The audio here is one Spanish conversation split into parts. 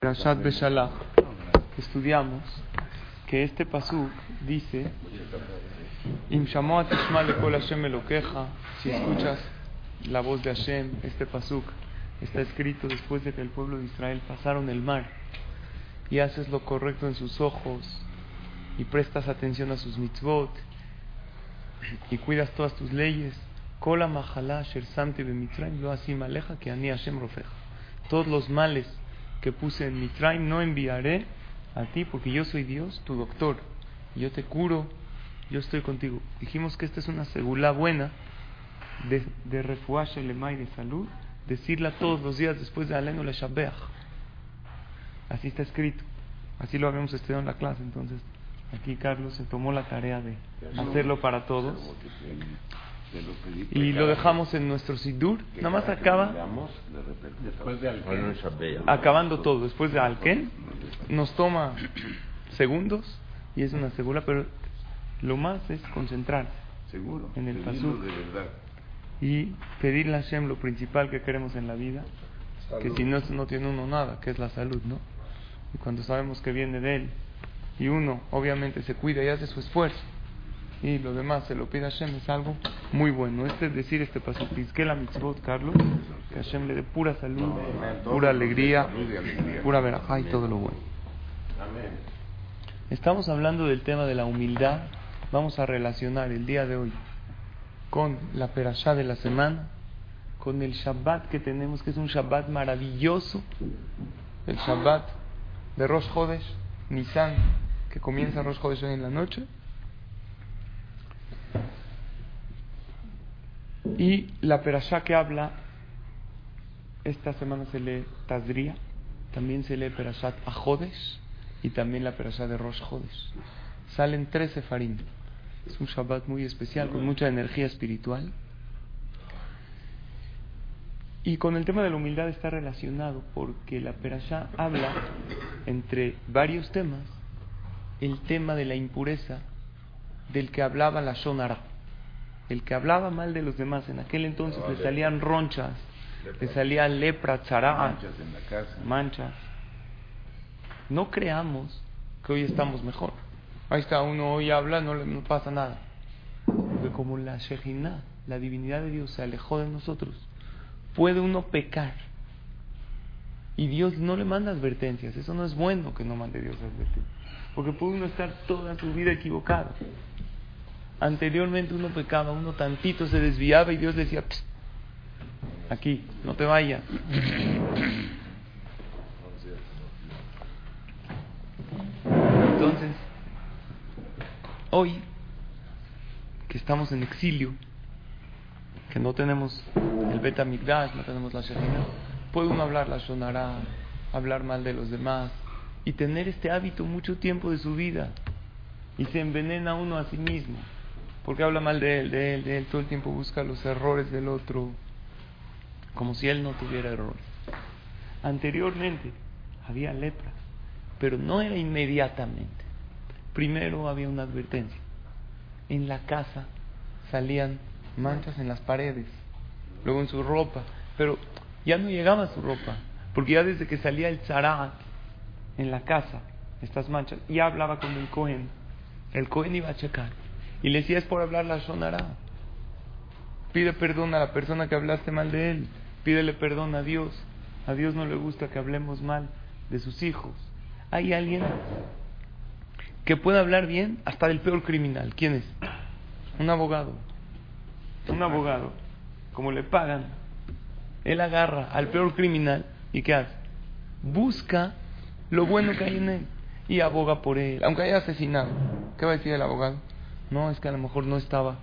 Rashat Beshalach, estudiamos que este pasuk dice: Si escuchas la voz de Hashem, este pasuk está escrito después de que el pueblo de Israel pasaron el mar y haces lo correcto en sus ojos y prestas atención a sus mitzvot y cuidas todas tus leyes. Todos los males que puse en mi train no enviaré a ti porque yo soy Dios, tu doctor. Yo te curo, yo estoy contigo. Dijimos que esta es una segula buena de, de refuaje y de salud, decirla todos los días después de Alenu la Shabeach. Así está escrito. Así lo habíamos estudiado en la clase. Entonces, aquí Carlos se tomó la tarea de hacerlo para todos. Y lo dejamos en nuestro Sidur. Nada más acaba. Acabando todo. Después de Alken. Nos toma segundos. Y es una segura. Pero lo más es concentrarse. Seguro. En el pasuk. Y pedirle a Hashem lo principal que queremos en la vida. Que si no, no tiene uno nada. Que es la salud, ¿no? Y cuando sabemos que viene de Él. Y uno, obviamente, se cuida y hace su esfuerzo y lo demás se lo pide a Hashem es algo muy bueno. Este es decir, este paso, que la mitzvot, Carlos, que Hashem le dé pura salud, pura alegría, pura verajá y todo lo bueno. Estamos hablando del tema de la humildad. Vamos a relacionar el día de hoy con la perashá de la semana, con el Shabbat que tenemos, que es un Shabbat maravilloso, el Shabbat de Rosh Hodesh, Nisan, que comienza Rosh Hodesh hoy en la noche, Y la perashá que habla, esta semana se lee Tazria, también se lee Perashat Ajodes y también la Perashá de Rosh Jodes. Salen tres sefarim. Es un Shabbat muy especial, con mucha energía espiritual. Y con el tema de la humildad está relacionado porque la Perashá habla entre varios temas el tema de la impureza del que hablaba la Shonara. El que hablaba mal de los demás en aquel entonces le salían ronchas, le salía lepra, tzara, manchas. No creamos que hoy estamos mejor. Ahí está, uno hoy habla, no le pasa nada. Porque como la Shejina, la divinidad de Dios, se alejó de nosotros, puede uno pecar. Y Dios no le manda advertencias. Eso no es bueno que no mande Dios advertencias. Porque puede uno estar toda su vida equivocado. Anteriormente uno pecaba, uno tantito se desviaba y Dios decía, aquí, no te vayas. Entonces, hoy que estamos en exilio, que no tenemos el beta migdash, no tenemos la shekhinah, puede uno hablar la shonara, hablar mal de los demás y tener este hábito mucho tiempo de su vida y se envenena uno a sí mismo porque habla mal de él, de él, de él, todo el tiempo busca los errores del otro, como si él no tuviera errores. Anteriormente había lepra, pero no era inmediatamente. Primero había una advertencia. En la casa salían manchas en las paredes, luego en su ropa, pero ya no llegaba su ropa, porque ya desde que salía el zarat en la casa, estas manchas, ya hablaba con el Cohen. El Cohen iba a checar y le decía, es por hablar la sonará. Pide perdón a la persona que hablaste mal de él. Pídele perdón a Dios. A Dios no le gusta que hablemos mal de sus hijos. Hay alguien que puede hablar bien hasta del peor criminal. ¿Quién es? Un abogado. Un abogado. Como le pagan, él agarra al peor criminal y ¿qué hace? Busca lo bueno que hay en él y aboga por él, aunque haya asesinado. ¿Qué va a decir el abogado? No, es que a lo mejor no estaba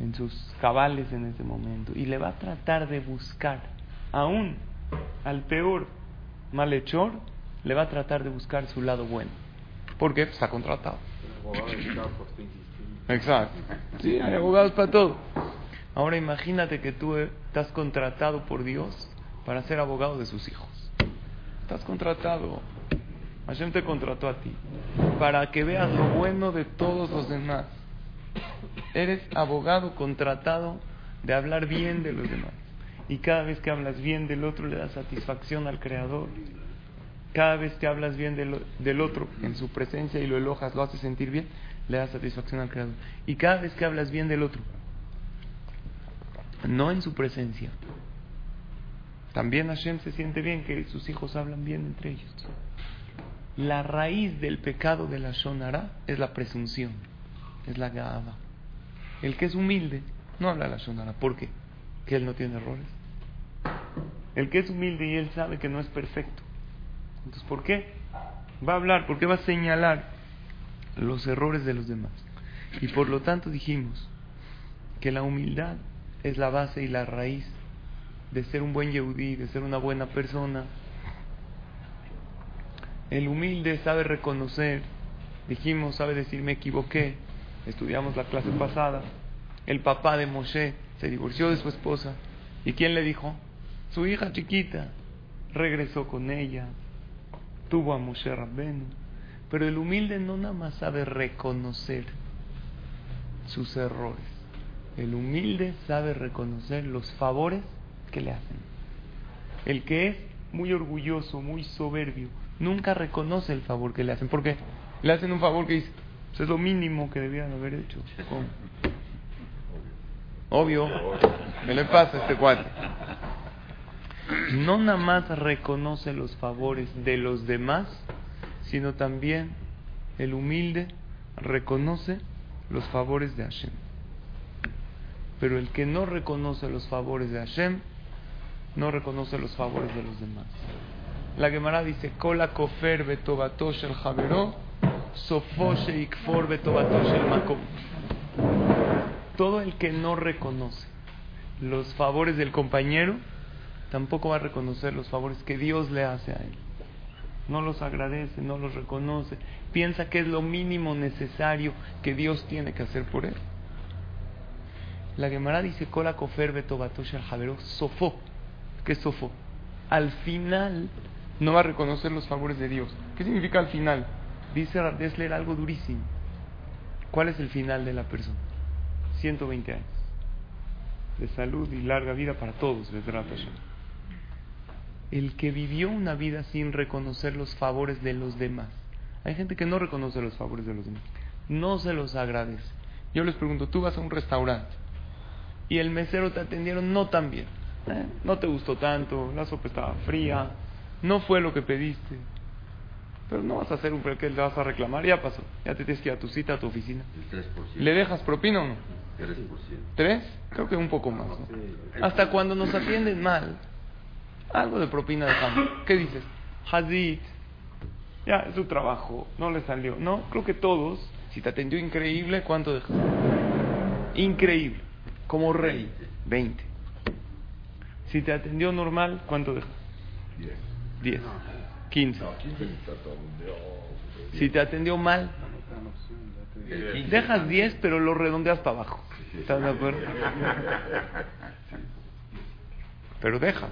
en sus cabales en ese momento. Y le va a tratar de buscar, aún al peor malhechor, le va a tratar de buscar su lado bueno. Porque pues, está contratado. Exacto. Sí, hay abogados para todo. Ahora imagínate que tú estás contratado por Dios para ser abogado de sus hijos. Estás contratado. Hashem te contrató a ti para que veas lo bueno de todos los demás. Eres abogado contratado de hablar bien de los demás. Y cada vez que hablas bien del otro le das satisfacción al Creador. cada vez que hablas bien del, del otro en su presencia y lo elojas, lo haces sentir bien, le da satisfacción al Creador. Y cada vez que hablas bien del otro, no en su presencia, también Hashem se siente bien que sus hijos hablan bien entre ellos. La raíz del pecado de la Shonara es la presunción, es la Gaaba. El que es humilde no habla la Shonara. ¿Por qué? Que él no tiene errores. El que es humilde y él sabe que no es perfecto. Entonces, ¿por qué? Va a hablar, porque va a señalar los errores de los demás. Y por lo tanto dijimos que la humildad es la base y la raíz de ser un buen yehudí, de ser una buena persona. El humilde sabe reconocer, dijimos, sabe decir me equivoqué, estudiamos la clase pasada, el papá de Moshe se divorció de su esposa, ¿y quién le dijo? Su hija chiquita, regresó con ella, tuvo a Moshe Rabbenu, pero el humilde no nada más sabe reconocer sus errores, el humilde sabe reconocer los favores que le hacen. El que es muy orgulloso, muy soberbio, nunca reconoce el favor que le hacen. porque Le hacen un favor que dice, eso es lo mínimo que debían haber hecho. Obvio, ¿qué le pasa a este cuate? No nada más reconoce los favores de los demás, sino también el humilde reconoce los favores de Hashem. Pero el que no reconoce los favores de Hashem, no reconoce los favores de los demás. La Gemara dice, Kola kofer betobatosh el javero, Todo el que no reconoce los favores del compañero, tampoco va a reconocer los favores que Dios le hace a él. No los agradece, no los reconoce. Piensa que es lo mínimo necesario que Dios tiene que hacer por él. La Gemara dice, Kola kofer betobatosh javero, sofó que sofo. Al final no va a reconocer los favores de Dios. ¿Qué significa al final? Dice leer algo durísimo. ¿Cuál es el final de la persona? 120 años de salud y larga vida para todos, El que vivió una vida sin reconocer los favores de los demás. Hay gente que no reconoce los favores de los demás. No se los agradece. Yo les pregunto, tú vas a un restaurante y el mesero te atendieron no tan bien no te gustó tanto, la sopa estaba fría, no fue lo que pediste. Pero no vas a hacer un que le vas a reclamar, ya pasó, ya te tienes que ir a tu cita, a tu oficina. ¿Le dejas propina o no? 3%. ¿Tres? Creo que un poco más. Hasta cuando nos atienden mal, algo de propina dejamos. ¿Qué dices? Hazit, ya es su trabajo, no le salió. No, creo que todos, si te atendió increíble, ¿cuánto dejas? Increíble, como rey, 20. Si te atendió normal, ¿cuánto dejas? 10. 10. 15. Si te atendió mal, dejas 10, pero lo redondeas para abajo. ¿Estás de acuerdo? Pero dejas.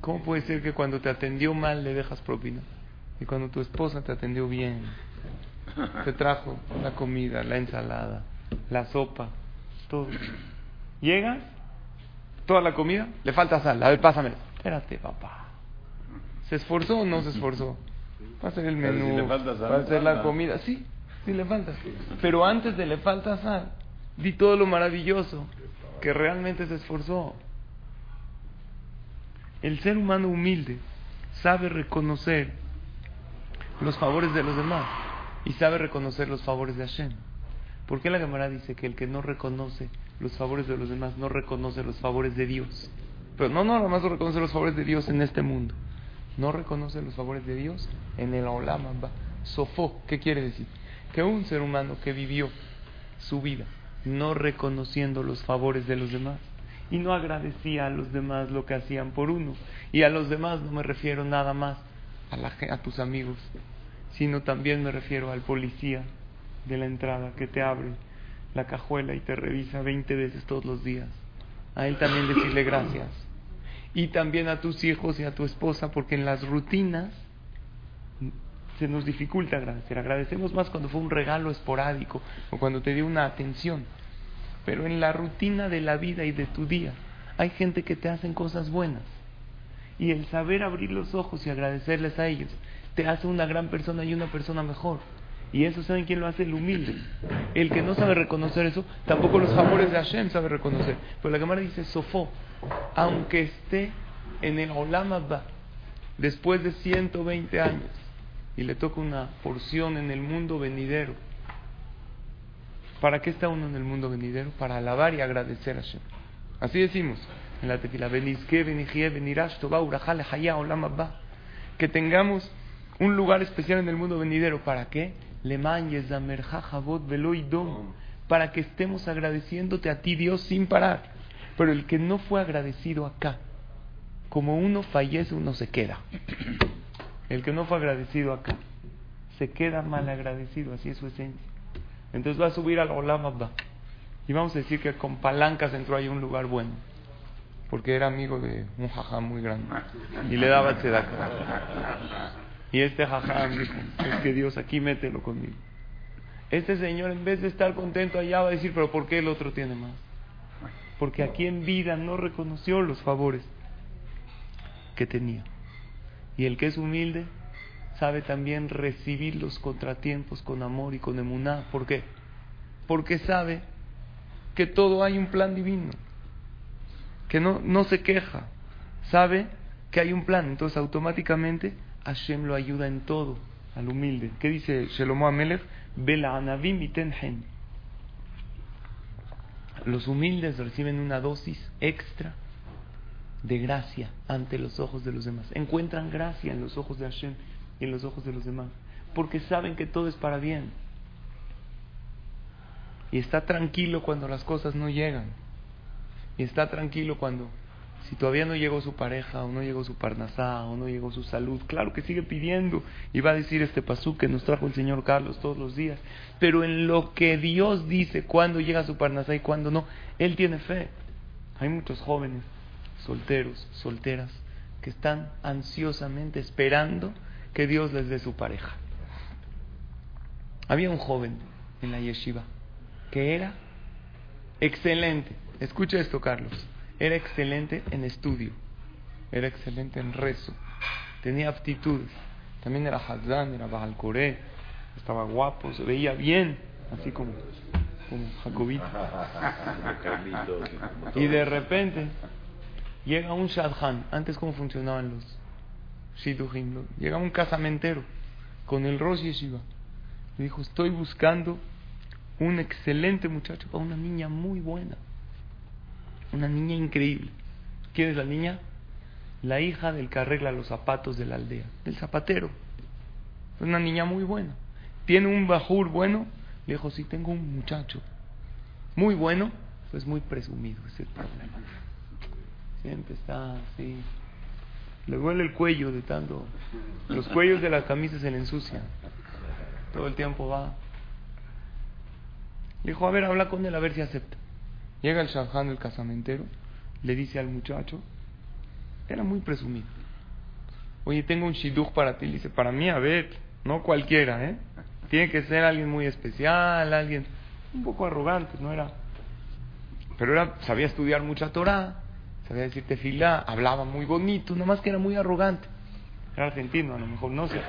¿Cómo puede ser que cuando te atendió mal le dejas propina? Y cuando tu esposa te atendió bien, te trajo la comida, la ensalada, la sopa, todo. Llegas toda la comida, le falta sal. A ver, pásame. Espérate, papá. ¿Se esforzó o no se esforzó? Va a hacer el menú, va a hacer la comida. Sí, sí le falta. Pero antes de le falta sal, di todo lo maravilloso que realmente se esforzó. El ser humano humilde sabe reconocer los favores de los demás y sabe reconocer los favores de Hashem. ¿Por qué la Gemara dice que el que no reconoce los favores de los demás, no reconoce los favores de Dios. Pero no, no, nada más reconoce los favores de Dios en este mundo. No reconoce los favores de Dios en el Olama. Sofó, ¿qué quiere decir? Que un ser humano que vivió su vida no reconociendo los favores de los demás y no agradecía a los demás lo que hacían por uno. Y a los demás no me refiero nada más a, la, a tus amigos, sino también me refiero al policía de la entrada que te abre la cajuela y te revisa 20 veces todos los días. A él también decirle gracias. Y también a tus hijos y a tu esposa, porque en las rutinas se nos dificulta agradecer. Agradecemos más cuando fue un regalo esporádico o cuando te dio una atención. Pero en la rutina de la vida y de tu día hay gente que te hacen cosas buenas. Y el saber abrir los ojos y agradecerles a ellos te hace una gran persona y una persona mejor. Y eso, ¿saben quién lo hace? El humilde. El que no sabe reconocer eso, tampoco los favores de Hashem sabe reconocer. Pero la cámara dice, Sofó, aunque esté en el Olam Abba, después de 120 años, y le toca una porción en el mundo venidero, ¿para qué está uno en el mundo venidero? Para alabar y agradecer a Hashem. Así decimos en la tefila. Que tengamos un lugar especial en el mundo venidero. ¿Para qué? Para que estemos agradeciéndote a ti, Dios, sin parar. Pero el que no fue agradecido acá, como uno fallece, uno se queda. El que no fue agradecido acá, se queda mal agradecido, así es su esencia. Entonces va a subir al Olam Abba. Y vamos a decir que con palancas entró ahí un lugar bueno. Porque era amigo de un jajam muy grande. Y le daba tzedakah. Y este jajam dijo, es que Dios aquí mételo conmigo. Este señor en vez de estar contento allá va a decir, pero ¿por qué el otro tiene más? Porque aquí en vida no reconoció los favores que tenía. Y el que es humilde sabe también recibir los contratiempos con amor y con emuná. ¿Por qué? Porque sabe que todo hay un plan divino, que no, no se queja, sabe que hay un plan, entonces automáticamente Hashem lo ayuda en todo al humilde. ¿Qué dice Shelomo Amelech? Los humildes reciben una dosis extra de gracia ante los ojos de los demás. Encuentran gracia en los ojos de Hashem y en los ojos de los demás. Porque saben que todo es para bien. Y está tranquilo cuando las cosas no llegan. Y está tranquilo cuando, si todavía no llegó su pareja, o no llegó su parnasá, o no llegó su salud, claro que sigue pidiendo. Y va a decir este pasú que nos trajo el señor Carlos todos los días. Pero en lo que Dios dice, cuando llega su parnasá y cuando no, Él tiene fe. Hay muchos jóvenes, solteros, solteras, que están ansiosamente esperando que Dios les dé su pareja. Había un joven en la yeshiva que era excelente. Escucha esto, Carlos. Era excelente en estudio, era excelente en rezo, tenía aptitudes. También era Hazán, era Baal estaba guapo, se veía bien, así como, como Jacobito. y de repente llega un Shadchan, antes cómo funcionaban los Shidduchim, llega un casamentero con el Rosh Yeshiva. Le dijo, estoy buscando un excelente muchacho para una niña muy buena. Una niña increíble. ¿Quién es la niña? La hija del que arregla los zapatos de la aldea, del zapatero. Es una niña muy buena. ¿Tiene un bajur bueno? Le dijo, sí, tengo un muchacho. Muy bueno, pues muy presumido, es problema. Siempre está así. Le duele el cuello de tanto. Los cuellos de las camisas se le ensucian. Todo el tiempo va le dijo, a ver, habla con él a ver si acepta. Llega el Shahán, el casamentero, le dice al muchacho, era muy presumido. Oye, tengo un shidduch para ti. Le dice, para mí, a ver, no cualquiera, ¿eh? Tiene que ser alguien muy especial, alguien un poco arrogante, no era. Pero era, sabía estudiar mucha Torah, sabía decir tefilá, hablaba muy bonito, nada más que era muy arrogante. Era argentino, a lo mejor no sé.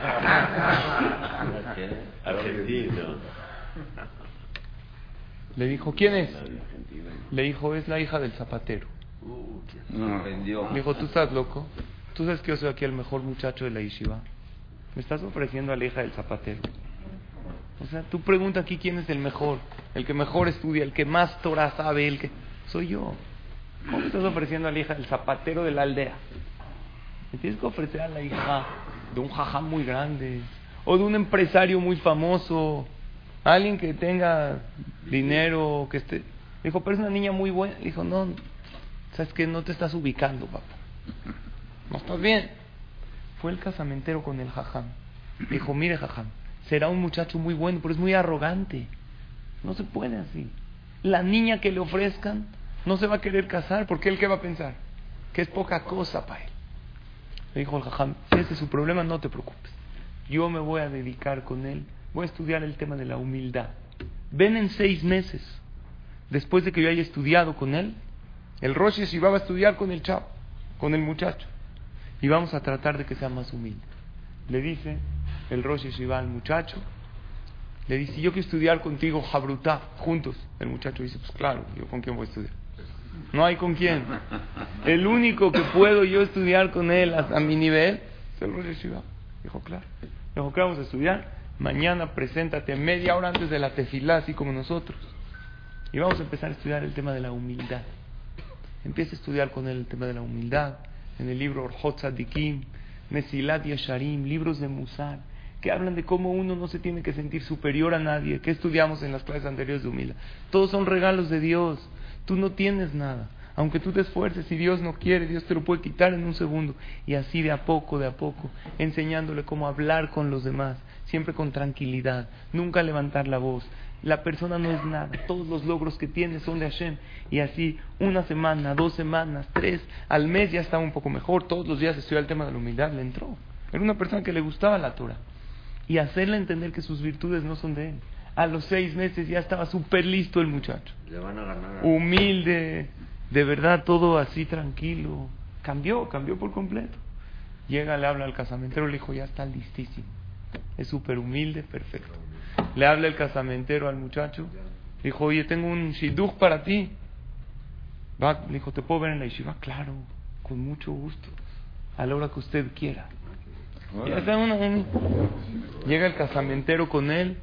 argentino. Le dijo, ¿quién es? Le dijo, es la hija del zapatero. Le dijo, ¿tú estás loco? ¿Tú sabes que yo soy aquí el mejor muchacho de la yeshiva? Me estás ofreciendo a la hija del zapatero. O sea, tú pregunta aquí quién es el mejor, el que mejor estudia, el que más Torah sabe, el que... Soy yo. ¿Cómo me estás ofreciendo a la hija del zapatero de la aldea? Me tienes que ofrecer a la hija de un jajá muy grande, o de un empresario muy famoso, Alguien que tenga dinero, que esté... Dijo, pero es una niña muy buena. Dijo, no, sabes que no te estás ubicando, papá. No estás bien. Fue el casamentero con el jajam. Dijo, mire jajam, será un muchacho muy bueno, pero es muy arrogante. No se puede así. La niña que le ofrezcan no se va a querer casar, porque él qué va a pensar? Que es poca cosa para él. Le dijo el jajam, si ese es su problema, no te preocupes. Yo me voy a dedicar con él voy a estudiar el tema de la humildad. Ven en seis meses, después de que yo haya estudiado con él, el Rosh iba a estudiar con el chavo, con el muchacho. y vamos a tratar de que sea más humilde. Le dice el Rosh Yeshiva al muchacho, le dice, yo quiero estudiar contigo Jabrutá, juntos. El muchacho dice, pues claro, yo con quién voy a estudiar. No hay con quién. El único que puedo yo estudiar con él a, mi nivel es el Rosh Yeshiva. Dijo, claro. Dijo, ¿qué vamos a estudiar? Mañana preséntate media hora antes de la tefilá, así como nosotros. Y vamos a empezar a estudiar el tema de la humildad. Empieza a estudiar con él el tema de la humildad. En el libro Orhot Tzadikim, Mesilat Yasharim, libros de Musar, que hablan de cómo uno no se tiene que sentir superior a nadie. que estudiamos en las clases anteriores de humildad? Todos son regalos de Dios. Tú no tienes nada. Aunque tú te esfuerces y Dios no quiere, Dios te lo puede quitar en un segundo. Y así de a poco, de a poco, enseñándole cómo hablar con los demás, siempre con tranquilidad, nunca levantar la voz. La persona no es nada, todos los logros que tiene son de Hashem. Y así, una semana, dos semanas, tres, al mes ya estaba un poco mejor, todos los días estudiaba el tema de la humildad, le entró. Era una persona que le gustaba la Torah. Y hacerle entender que sus virtudes no son de él. A los seis meses ya estaba súper listo el muchacho. Humilde, de verdad todo así tranquilo. Cambió, cambió por completo. Llega, le habla al casamentero, le dijo, ya está listísimo. Es súper humilde, perfecto. Le habla el casamentero al muchacho. Dijo, oye, tengo un shidduch para ti. Va, le dijo, ¿te puedo ver en la yeshiva? Claro, con mucho gusto. A la hora que usted quiera. Llega el casamentero con él.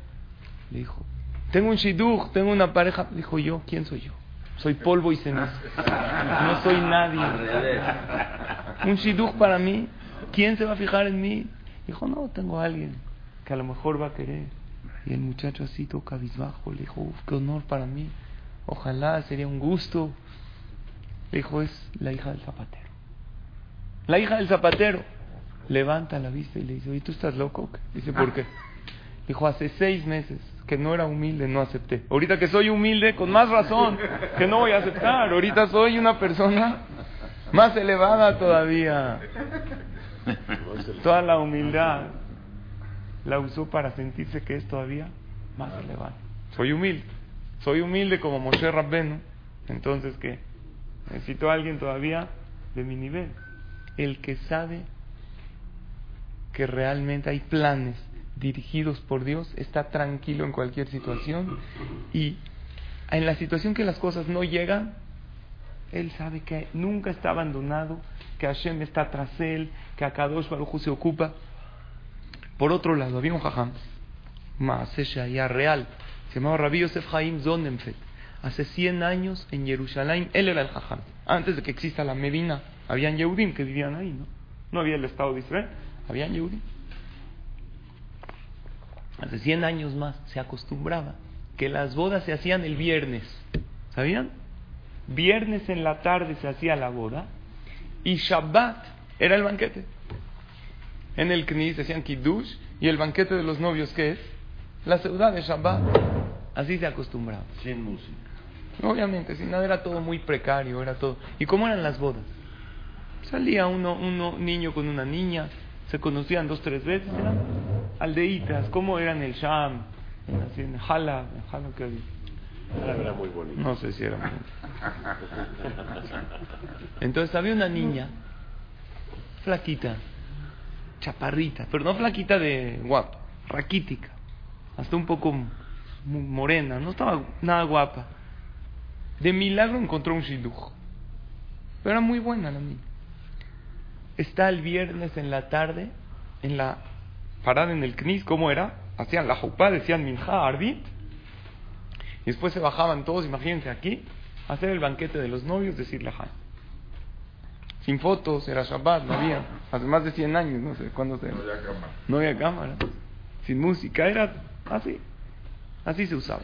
Le dijo, tengo un shidduch, tengo una pareja. Dijo, yo, ¿quién soy yo? Soy polvo y ceniza. No soy nadie. Un shidduch para mí. ¿Quién se va a fijar en mí? Dijo, no, tengo a alguien que a lo mejor va a querer. Y el muchacho así toca cabizbajo. Le dijo, qué honor para mí. Ojalá, sería un gusto. Le dijo, es la hija del zapatero. La hija del zapatero. Levanta la vista y le dice, ¿y tú estás loco? Dice, ¿por qué? Dijo, hace seis meses que no era humilde, no acepté. Ahorita que soy humilde, con más razón, que no voy a aceptar. Ahorita soy una persona más elevada todavía. Toda la humildad la usó para sentirse que es todavía más elevado. Soy humilde. Soy humilde como Moshe Rabbenu. Entonces, ¿qué? Necesito a alguien todavía de mi nivel. El que sabe que realmente hay planes dirigidos por Dios, está tranquilo en cualquier situación y en la situación que las cosas no llegan, él sabe que nunca está abandonado, que Hashem está tras él, que Akadosh Baruj se ocupa. Por otro lado, había un jajam, ya real, se llamaba Rabbi Yosef Haim Zonenfeld. Hace 100 años en Jerusalén, él era el jajam. Antes de que exista la Medina, habían Yehudim que vivían ahí, ¿no? No había el Estado de Israel, habían Yehudim hace 100 años más, se acostumbraba que las bodas se hacían el viernes. ¿Sabían? Viernes en la tarde se hacía la boda y Shabbat era el banquete. En el Knis se hacían Kiddush y el banquete de los novios, ¿qué es? La ciudad de Shabbat. Así se acostumbraba. Sin música. Obviamente, sin nada, era todo muy precario, era todo. ¿Y cómo eran las bodas? Salía uno, uno niño con una niña, se conocían dos, tres veces, eran aldeitas, ¿cómo eran el Sham? Así en Hala, en que era muy bonito. No sé si era muy Entonces había una niña, flaquita, chaparrita, pero no flaquita de guapa, raquítica, hasta un poco morena, no estaba nada guapa. De milagro encontró un shidduch, pero era muy buena la niña. Está el viernes en la tarde, en la en el Knis, ¿cómo era? Hacían la jupá, decían Minja, Ardit, y después se bajaban todos, imagínense aquí, a hacer el banquete de los novios, decir la Sin fotos, era Shabbat, no había, hace más de 100 años, no sé cuándo se... No había cámara. No había cámara. Sin música, era así, así se usaba.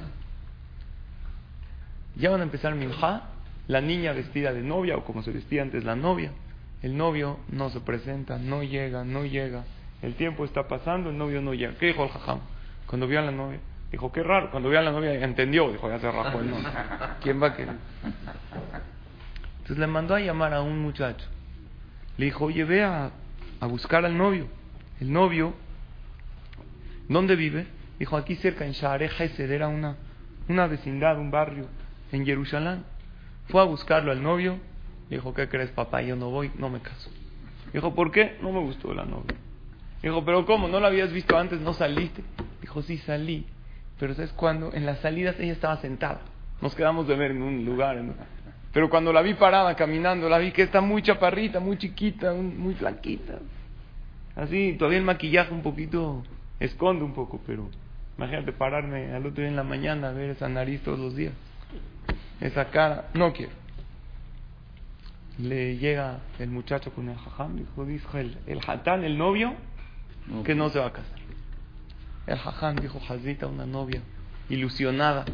Ya van a empezar Minja, la niña vestida de novia, o como se vestía antes la novia, el novio no se presenta, no llega, no llega. El tiempo está pasando, el novio no llega. ¿Qué dijo el jajam? Cuando vio a la novia, dijo, qué raro. Cuando vio a la novia, entendió, dijo, ya se rajó el novio. ¿Quién va a querer? Entonces le mandó a llamar a un muchacho. Le dijo, oye, ve a, buscar al novio. El novio, ¿dónde vive? Dijo, aquí cerca, en Share Hesed, era una, una vecindad, un barrio en Jerusalén. Fue a buscarlo al novio Dijo, ¿qué crees, papá? Yo no voy, no me caso. Dijo, ¿por qué? No me gustó la novia. Dijo, ¿pero cómo? ¿No la habías visto antes? ¿No saliste? Dijo, sí, salí. Pero ¿sabes cuando En las salidas ella estaba sentada. Nos quedamos de ver en un lugar. Pero cuando la vi parada caminando, la vi que está muy chaparrita, muy chiquita, muy flaquita. Así, todavía el maquillaje un poquito esconde un poco, pero imagínate pararme al otro día en la mañana a ver esa nariz todos los días. Esa cara, no quiero. Le llega el muchacho con el jajam, dijo, dijo el, el hatán, el novio, que no se va a casar. El jajam dijo, Hazita, una novia, ilusionada,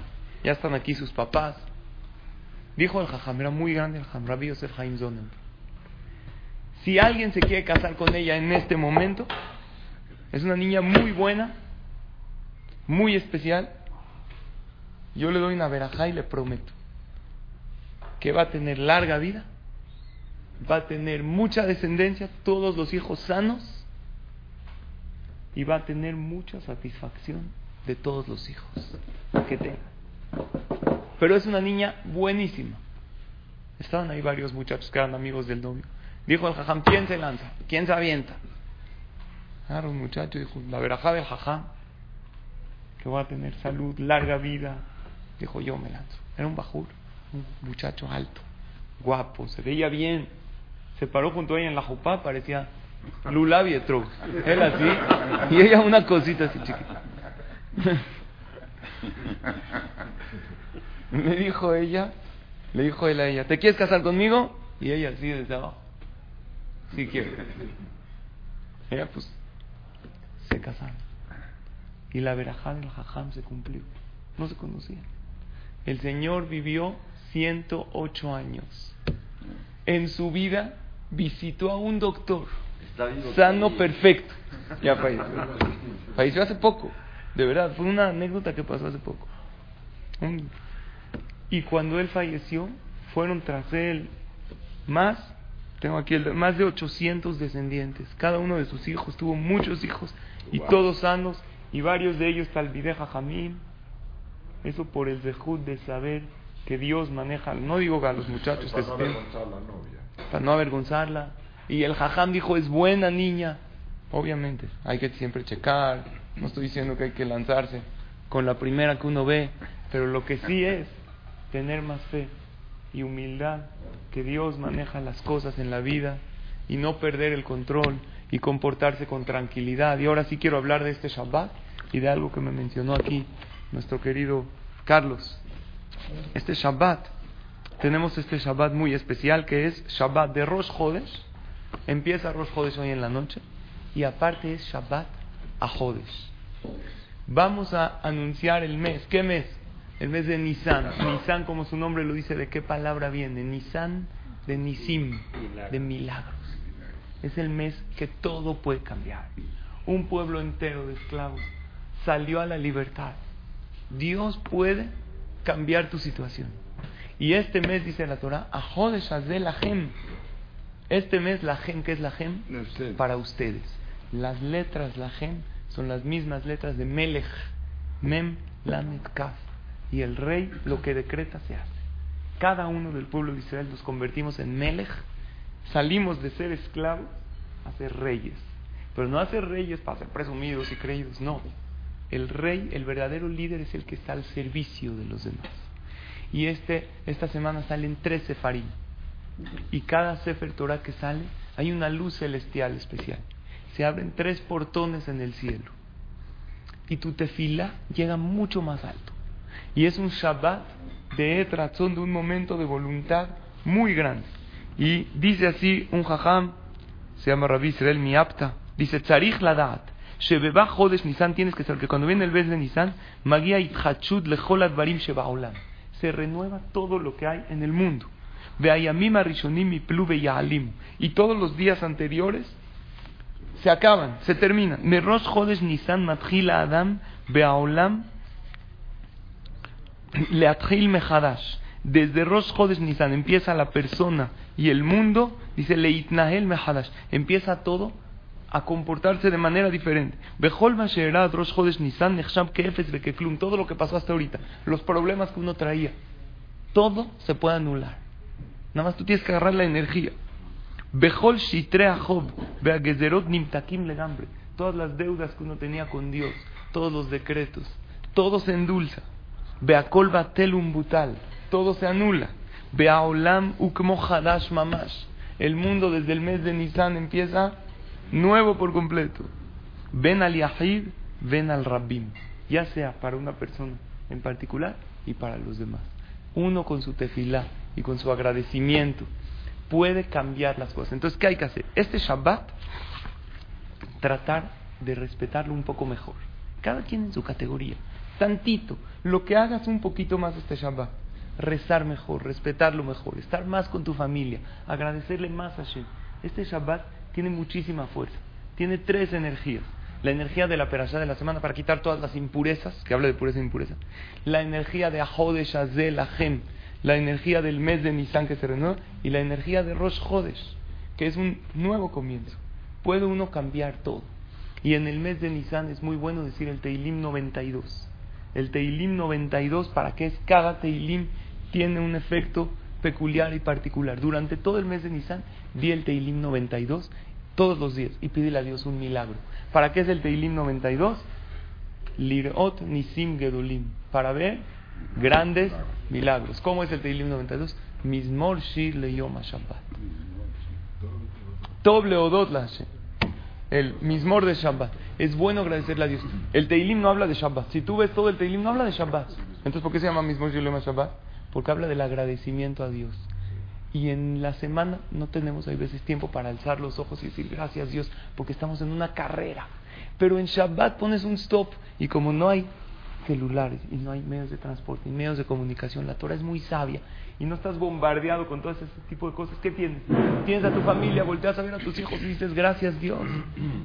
ya están aquí sus papás. Dijo el jajam, era muy grande el jajam, Rabbi Yosef Haim Zonen. Si alguien se quiere casar con ella en este momento, es una niña muy buena, muy especial. Yo le doy una verajá y le prometo que va a tener larga vida, va a tener mucha descendencia, todos los hijos sanos y va a tener mucha satisfacción de todos los hijos que tenga. Pero es una niña buenísima. Estaban ahí varios muchachos que eran amigos del novio. Dijo el jajam, ¿quién se lanza? ¿Quién se avienta? Ahora un muchacho dijo, la verajá del jajam, que va a tener salud, larga vida. Dijo, yo me lanzo. Era un bajur, un muchacho alto, guapo, se veía bien. Se paró junto a ella en la jupá, parecía Lula Vietrog. Él así, y ella una cosita así chiquita. Me dijo ella, le dijo él a ella, ¿te quieres casar conmigo? Y ella así desde abajo. Sí quiero. Ella pues se casaron. Y la verajá del jajam se cumplió. No se conocían. El Señor vivió 108 años. En su vida visitó a un doctor sano perfecto. Ya falleció. Falleció hace poco. De verdad, fue una anécdota que pasó hace poco. Y cuando él falleció, fueron tras él más tengo aquí el, más de 800 descendientes. Cada uno de sus hijos tuvo muchos hijos y todos sanos y varios de ellos talvideja jamín. Eso por el dejud de saber que Dios maneja, no digo a los muchachos para que no para no avergonzarla. Y el jajam dijo, es buena niña. Obviamente, hay que siempre checar. No estoy diciendo que hay que lanzarse con la primera que uno ve, pero lo que sí es tener más fe y humildad, que Dios maneja las cosas en la vida y no perder el control y comportarse con tranquilidad. Y ahora sí quiero hablar de este Shabbat y de algo que me mencionó aquí nuestro querido Carlos. Este Shabbat, tenemos este Shabbat muy especial que es Shabbat de Rosh. Empieza Rosh Hodesh hoy en la noche y aparte es Shabbat a Hodesh. Vamos a anunciar el mes. ¿Qué mes? el mes de Nisan. Nisan, como su nombre lo dice, ¿de qué palabra viene? Nisan de Nisim, de milagros. Es el mes que todo puede cambiar. Un pueblo entero de esclavos salió a la libertad. Dios puede cambiar tu situación. Y este mes, dice la Torah, de la Gem. Este mes, la Gem, ¿qué es la Gem? Para ustedes. Las letras, la Gem, son las mismas letras de Melech, Mem, Lamed, Kaf y el rey lo que decreta se hace. Cada uno del pueblo de Israel nos convertimos en Melech, salimos de ser esclavos a ser reyes. Pero no a ser reyes para ser presumidos y creídos, no. El rey, el verdadero líder es el que está al servicio de los demás. Y este, esta semana salen tres sefarim. Y cada sefer Torah que sale, hay una luz celestial especial. Se abren tres portones en el cielo. Y tu tefila llega mucho más alto. Y es un Shabbat de razón de un momento de voluntad muy grande. Y dice así un jajam, se llama Rabbi Israel Miapta, dice, Tzarich Ladat, Shebeba Jodesh Nisan, tienes que saber que cuando viene el mes de Nisan, Magia Itchachut Lechol Barim Shebaolam, se renueva todo lo que hay en el mundo. Veayamim Arishonim y Plu Yaalim, y todos los días anteriores se acaban, se terminan. Merosh Jodesh Nisan Matchila Adam Beaolam Leatril Mehadash. Desde Rosh Chodesh Nisan empieza la persona y el mundo, dice Leitnahel Mehadash. Empieza todo a comportarse de manera diferente. Todo lo que pasó hasta ahorita, los problemas que uno traía, todo se puede anular. Nada más tú tienes que agarrar la energía. Bejol Shitrea Job, Beagezerot Nimtakim Legambre. Todas las deudas que uno tenía con Dios, todos los decretos, todo se endulza. Beakol Batelum Butal, todo se anula. Beaolam Ukmo Hadash Mamash. El mundo desde el mes de Nisan empieza nuevo por completo. Ven al Yahid, ven al Rabbim. Ya sea para una persona en particular y para los demás. Uno con su tefilá y con su agradecimiento puede cambiar las cosas. Entonces, ¿qué hay que hacer? Este Shabbat, tratar de respetarlo un poco mejor. Cada quien en su categoría. Tantito. Lo que hagas un poquito más este Shabbat. Rezar mejor, respetarlo mejor, estar más con tu familia, agradecerle más a Hashem. Este Shabbat tiene muchísima fuerza. Tiene tres energías. La energía de la perashá de la semana para quitar todas las impurezas, que habla de pureza e impureza. La energía de Ahodesh Azel Ahem, la energía del mes de Nisan que se renueva y la energía de Rosh Hodesh, que es un nuevo comienzo. Puede uno cambiar todo. Y en el mes de Nisan es muy bueno decir el Teilim 92. El Teilim 92, ¿para qué es? Cada Teilim tiene un efecto peculiar y particular. Durante todo el mes de Nisan di el Teilim 92 todos los días y pídele a Dios un milagro. ¿Para qué es el Teilim 92? Lirot Nisim Gedulim. Para ver grandes milagros. ¿Cómo es el Teilim 92? Mismor Shir Leyom Shabbat. La El Mismor de Shabbat. Es bueno agradecerle a Dios. El Teilim no habla de Shabbat. Si tú ves todo el Teilim, no habla de Shabbat. Entonces, ¿por qué se llama Mismor Shir Leyom Shabbat? Porque habla del agradecimiento a Dios. Y en la semana no tenemos a veces tiempo para alzar los ojos y decir gracias Dios, porque estamos en una carrera. Pero en Shabbat pones un stop y como no hay celulares y no hay medios de transporte y medios de comunicación. La Torah es muy sabia y no estás bombardeado con todo ese tipo de cosas. ¿Qué tienes? Tienes a tu familia, volteas a ver a tus hijos y dices gracias Dios.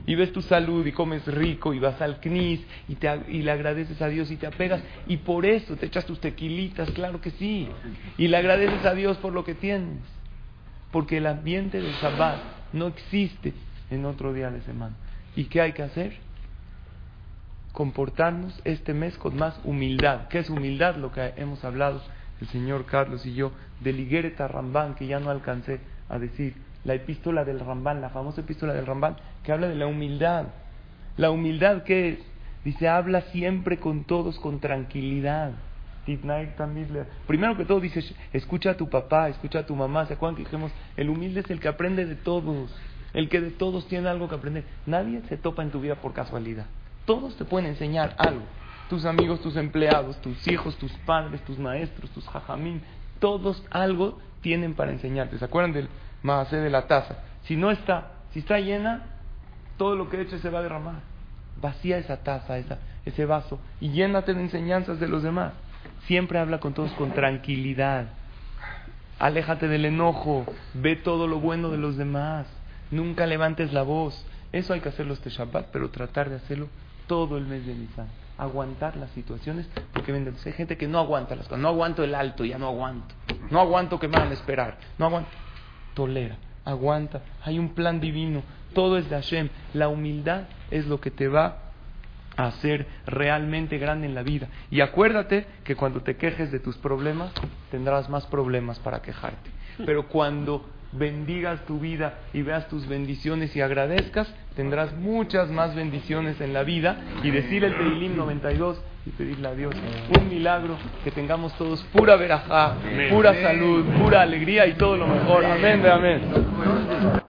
Y ves tu salud y comes rico y vas al CNIS y, te, y le agradeces a Dios y te apegas. Y por eso te echas tus tequilitas, claro que sí. Y le agradeces a Dios por lo que tienes. Porque el ambiente del Shabbat no existe en otro día de semana. ¿Y qué hay que hacer? Comportarnos este mes con más humildad. ¿Qué es humildad? Lo que hemos hablado el señor Carlos y yo del Higuereta Rambán, que ya no alcancé a decir. La epístola del Rambán, la famosa epístola del Rambán, que habla de la humildad. La humildad que es, dice, habla siempre con todos con tranquilidad. Primero que todo dice, escucha a tu papá, escucha a tu mamá. ¿Se acuerdan que dijimos, el humilde es el que aprende de todos, el que de todos tiene algo que aprender? Nadie se topa en tu vida por casualidad. Todos te pueden enseñar algo. Tus amigos, tus empleados, tus hijos, tus padres, tus maestros, tus jajamín, todos algo tienen para enseñarte. ¿Se acuerdan del maacé de la taza? Si no está, si está llena, todo lo que eches se va a derramar. Vacía esa taza, esa, ese vaso y llénate de enseñanzas de los demás. Siempre habla con todos con tranquilidad. Aléjate del enojo, ve todo lo bueno de los demás. Nunca levantes la voz. Eso hay que hacerlo este Shabbat, pero tratar de hacerlo todo el mes de Nisan. Aguantar las situaciones, porque hay gente que no aguanta las cosas. No aguanto el alto, ya no aguanto. No aguanto que me van a esperar. No aguanto. Tolera, aguanta. Hay un plan divino. Todo es de Hashem. La humildad es lo que te va a hacer realmente grande en la vida. Y acuérdate que cuando te quejes de tus problemas, tendrás más problemas para quejarte. Pero cuando bendigas tu vida y veas tus bendiciones y agradezcas, tendrás muchas más bendiciones en la vida. Y decir el Teilim 92 y pedirle a Dios un milagro, que tengamos todos pura verajá, pura salud, pura alegría y todo lo mejor. Amén de amén.